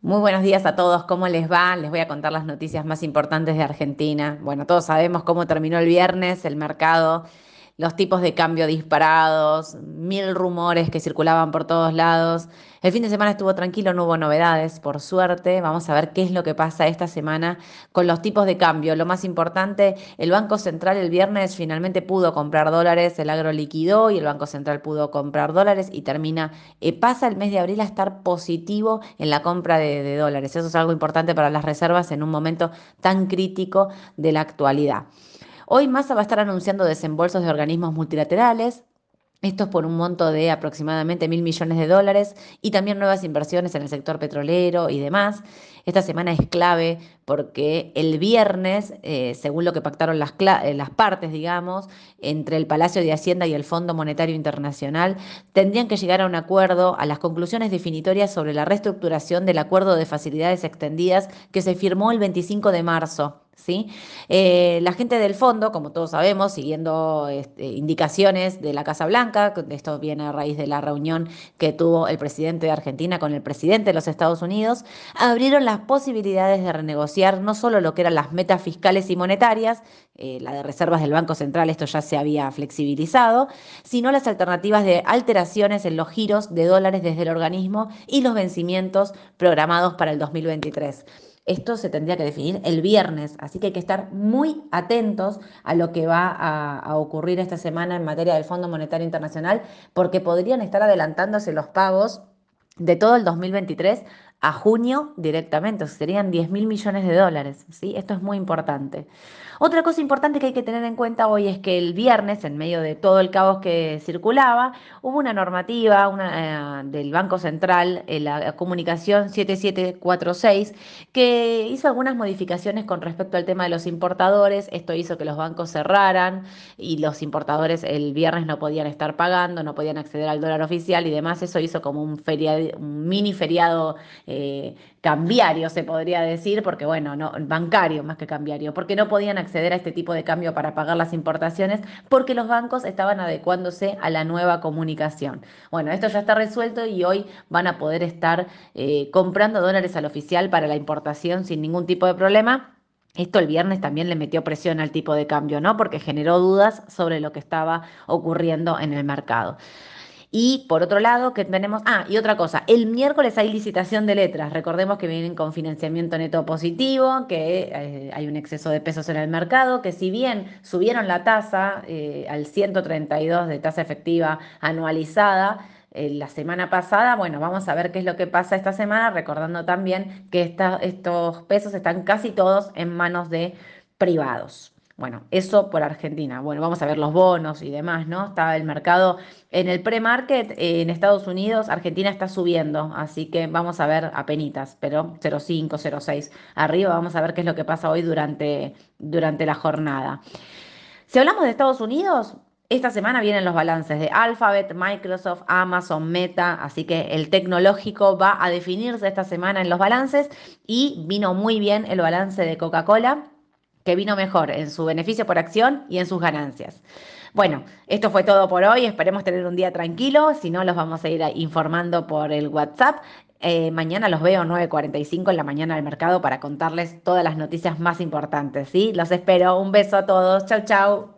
Muy buenos días a todos, ¿cómo les va? Les voy a contar las noticias más importantes de Argentina. Bueno, todos sabemos cómo terminó el viernes el mercado, los tipos de cambio disparados, mil rumores que circulaban por todos lados. El fin de semana estuvo tranquilo, no hubo novedades, por suerte. Vamos a ver qué es lo que pasa esta semana con los tipos de cambio. Lo más importante, el Banco Central el viernes finalmente pudo comprar dólares, el agro liquidó y el Banco Central pudo comprar dólares y termina, eh, pasa el mes de abril a estar positivo en la compra de, de dólares. Eso es algo importante para las reservas en un momento tan crítico de la actualidad. Hoy Massa va a estar anunciando desembolsos de organismos multilaterales, esto es por un monto de aproximadamente mil millones de dólares y también nuevas inversiones en el sector petrolero y demás. Esta semana es clave porque el viernes, eh, según lo que pactaron las, eh, las partes, digamos, entre el Palacio de Hacienda y el Fondo Monetario Internacional, tendrían que llegar a un acuerdo, a las conclusiones definitorias sobre la reestructuración del acuerdo de facilidades extendidas que se firmó el 25 de marzo ¿sí? Eh, la gente del fondo, como todos sabemos, siguiendo este, indicaciones de la Casa Blanca, esto viene a raíz de la reunión que tuvo el presidente de Argentina con el presidente de los Estados Unidos, abrieron las posibilidades de renegociar no solo lo que eran las metas fiscales y monetarias, eh, la de reservas del Banco Central, esto ya se había flexibilizado, sino las alternativas de alteraciones en los giros de dólares desde el organismo y los vencimientos programados para el 2023. Esto se tendría que definir el viernes, así que hay que estar muy atentos a lo que va a, ocurrir esta semana en materia del Fondo Monetario Internacional, porque podrían estar adelantándose los pagos de todo el 2023 a junio directamente, serían 10 mil millones de dólares. ¿sí? Esto es muy importante. Otra cosa importante que hay que tener en cuenta hoy es que el viernes, en medio de todo el caos que circulaba, hubo una normativa una, eh, del Banco Central, en la comunicación 7746, que hizo algunas modificaciones con respecto al tema de los importadores. Esto hizo que los bancos cerraran y los importadores el viernes no podían estar pagando, no podían acceder al dólar oficial y demás. Eso hizo como un, feriado, un mini feriado eh, cambiario, se podría decir, porque bueno, no, bancario más que cambiario, porque no podían acceder a este tipo de cambio para pagar las importaciones, porque los bancos estaban adecuándose a la nueva comunicación. Bueno, esto ya está resuelto y hoy van a poder estar eh, comprando dólares al oficial para la importación sin ningún tipo de problema. Esto el viernes también le metió presión al tipo de cambio, ¿no? Porque generó dudas sobre lo que estaba ocurriendo en el mercado. Y por otro lado, que tenemos, ah, y otra cosa, el miércoles hay licitación de letras. Recordemos que vienen con financiamiento neto positivo, que eh, hay un exceso de pesos en el mercado, que si bien subieron la tasa eh, al 132 de tasa efectiva anualizada, eh, la semana pasada. Bueno, vamos a ver qué es lo que pasa esta semana, recordando también que estos pesos están casi todos en manos de privados. Bueno, eso por Argentina. Bueno, vamos a ver los bonos y demás, ¿no? Está el mercado en el pre-market eh, en Estados Unidos, Argentina está subiendo, así que vamos a ver a penitas, pero 0,5, 0,6 arriba. Vamos a ver qué es lo que pasa hoy durante, durante la jornada. Si hablamos de Estados Unidos, esta semana vienen los balances de Alphabet, Microsoft, Amazon, Meta, así que el tecnológico va a definirse esta semana en los balances y vino muy bien el balance de Coca-Cola que vino mejor en su beneficio por acción y en sus ganancias. Bueno, esto fue todo por hoy. Esperemos tener un día tranquilo. Si no, los vamos a ir informando por el WhatsApp. Eh, mañana los veo 9.45 en la mañana del mercado para contarles todas las noticias más importantes. ¿sí? Los espero. Un beso a todos. Chau, chau.